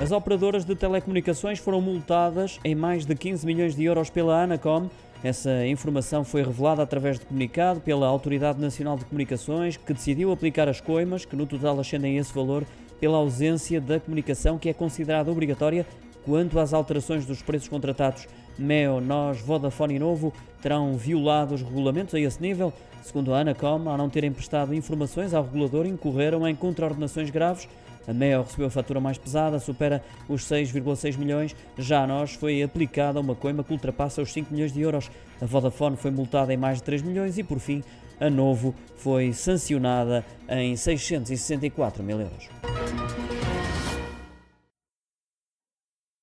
As operadoras de telecomunicações foram multadas em mais de 15 milhões de euros pela Anacom. Essa informação foi revelada através de comunicado pela Autoridade Nacional de Comunicações, que decidiu aplicar as coimas, que no total ascendem esse valor, pela ausência da comunicação que é considerada obrigatória quanto às alterações dos preços contratados. Meo, Nós, Vodafone e Novo terão violado os regulamentos a esse nível. Segundo a Anacom, ao não terem prestado informações ao regulador, incorreram em contraordenações graves a Meo recebeu a fatura mais pesada, supera os 6,6 milhões. Já a nós foi aplicada uma coima que ultrapassa os 5 milhões de euros. A Vodafone foi multada em mais de 3 milhões e, por fim, a Novo foi sancionada em 664 mil euros.